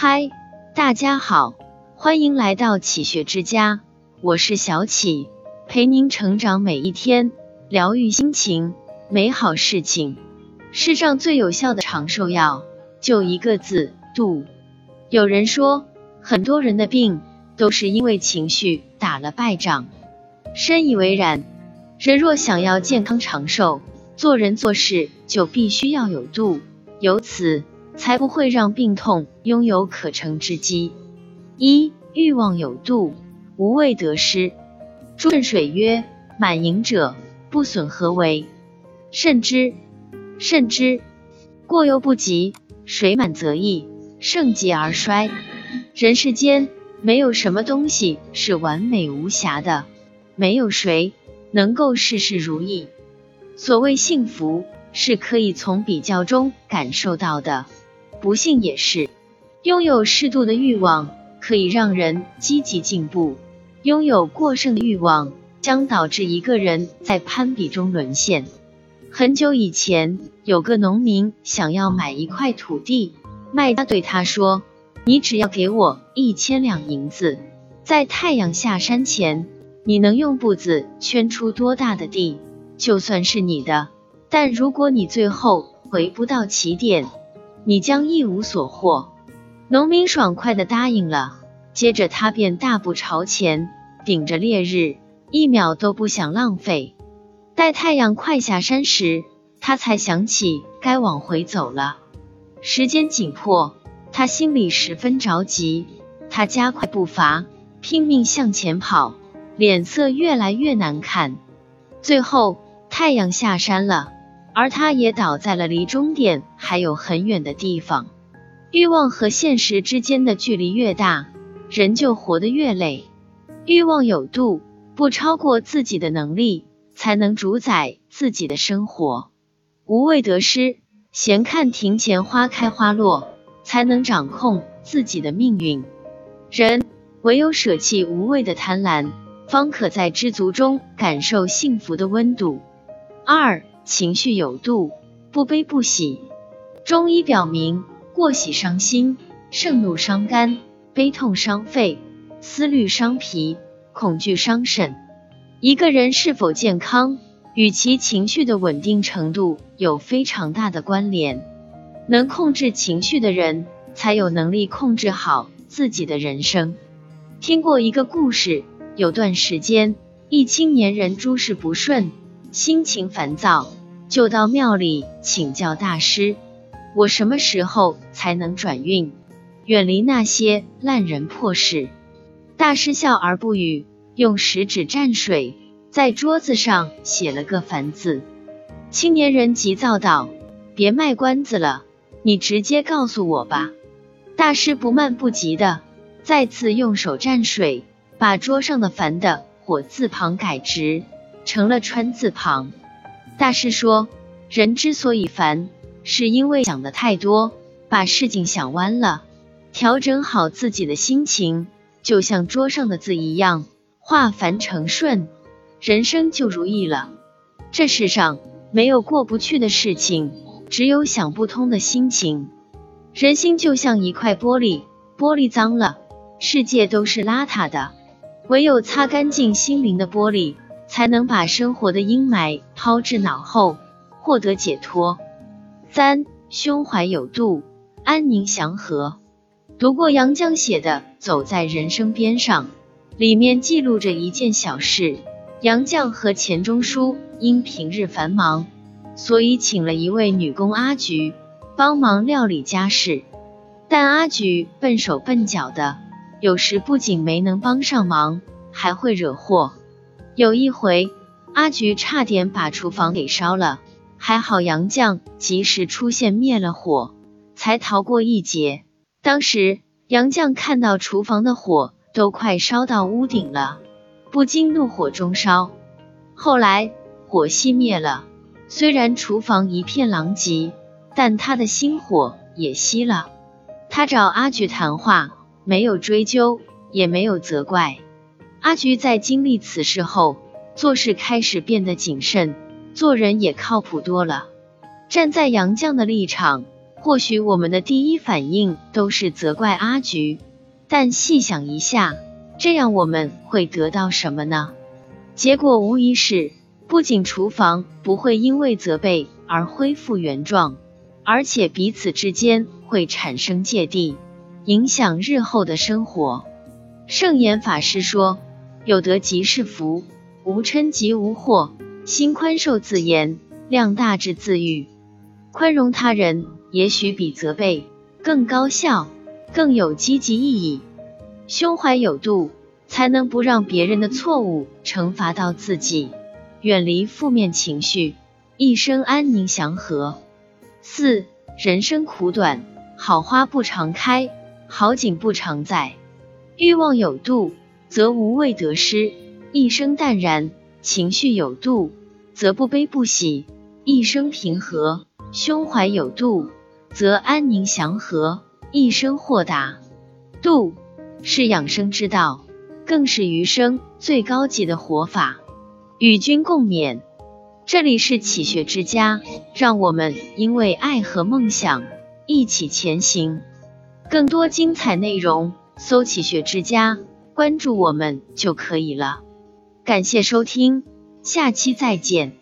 嗨，大家好，欢迎来到启学之家，我是小启，陪您成长每一天，疗愈心情，美好事情。世上最有效的长寿药，就一个字：度。有人说，很多人的病都是因为情绪打了败仗，深以为然。人若想要健康长寿，做人做事就必须要有度，由此才不会让病痛拥有可乘之机。一欲望有度，无畏得失。朱慎水曰：“满盈者，不损何为？慎之，慎之。过犹不及，水满则溢，盛极而衰。人世间没有什么东西是完美无瑕的，没有谁。”能够事事如意。所谓幸福，是可以从比较中感受到的；不幸也是。拥有适度的欲望，可以让人积极进步；拥有过剩的欲望，将导致一个人在攀比中沦陷。很久以前，有个农民想要买一块土地，卖家对他说：“你只要给我一千两银子，在太阳下山前。”你能用步子圈出多大的地，就算是你的。但如果你最后回不到起点，你将一无所获。农民爽快的答应了，接着他便大步朝前，顶着烈日，一秒都不想浪费。待太阳快下山时，他才想起该往回走了。时间紧迫，他心里十分着急，他加快步伐，拼命向前跑。脸色越来越难看，最后太阳下山了，而他也倒在了离终点还有很远的地方。欲望和现实之间的距离越大，人就活得越累。欲望有度，不超过自己的能力，才能主宰自己的生活。无畏得失，闲看庭前花开花落，才能掌控自己的命运。人唯有舍弃无谓的贪婪。方可在知足中感受幸福的温度。二、情绪有度，不悲不喜。中医表明，过喜伤心，盛怒伤肝，悲痛伤肺，思虑伤脾，恐惧伤肾。一个人是否健康，与其情绪的稳定程度有非常大的关联。能控制情绪的人，才有能力控制好自己的人生。听过一个故事。有段时间，一青年人诸事不顺，心情烦躁，就到庙里请教大师：“我什么时候才能转运，远离那些烂人破事？”大师笑而不语，用食指蘸水，在桌子上写了个“凡”字。青年人急躁道：“别卖关子了，你直接告诉我吧。”大师不慢不急的再次用手蘸水。把桌上的“烦”的火字旁改直，成了川字旁。大师说，人之所以烦，是因为想的太多，把事情想弯了。调整好自己的心情，就像桌上的字一样，化繁成顺，人生就如意了。这世上没有过不去的事情，只有想不通的心情。人心就像一块玻璃，玻璃脏了，世界都是邋遢的。唯有擦干净心灵的玻璃，才能把生活的阴霾抛至脑后，获得解脱。三，胸怀有度，安宁祥和。读过杨绛写的《走在人生边上》，里面记录着一件小事：杨绛和钱钟书因平日繁忙，所以请了一位女工阿菊帮忙料理家事，但阿菊笨手笨脚的。有时不仅没能帮上忙，还会惹祸。有一回，阿菊差点把厨房给烧了，还好杨绛及时出现灭了火，才逃过一劫。当时杨绛看到厨房的火都快烧到屋顶了，不禁怒火中烧。后来火熄灭了，虽然厨房一片狼藉，但他的心火也熄了。他找阿菊谈话。没有追究，也没有责怪。阿菊在经历此事后，做事开始变得谨慎，做人也靠谱多了。站在杨绛的立场，或许我们的第一反应都是责怪阿菊，但细想一下，这样我们会得到什么呢？结果无疑是，不仅厨房不会因为责备而恢复原状，而且彼此之间会产生芥蒂，影响日后的生活。圣严法师说：“有德即是福，无嗔即无祸。心宽受自严，量大智自愈。宽容他人，也许比责备更高效，更有积极意义。胸怀有度。”才能不让别人的错误惩罚到自己，远离负面情绪，一生安宁祥和。四，人生苦短，好花不常开，好景不常在。欲望有度，则无畏得失，一生淡然；情绪有度，则不悲不喜，一生平和；胸怀有度，则安宁祥和，一生豁达。度是养生之道。更是余生最高级的活法，与君共勉。这里是启学之家，让我们因为爱和梦想一起前行。更多精彩内容，搜“启学之家”，关注我们就可以了。感谢收听，下期再见。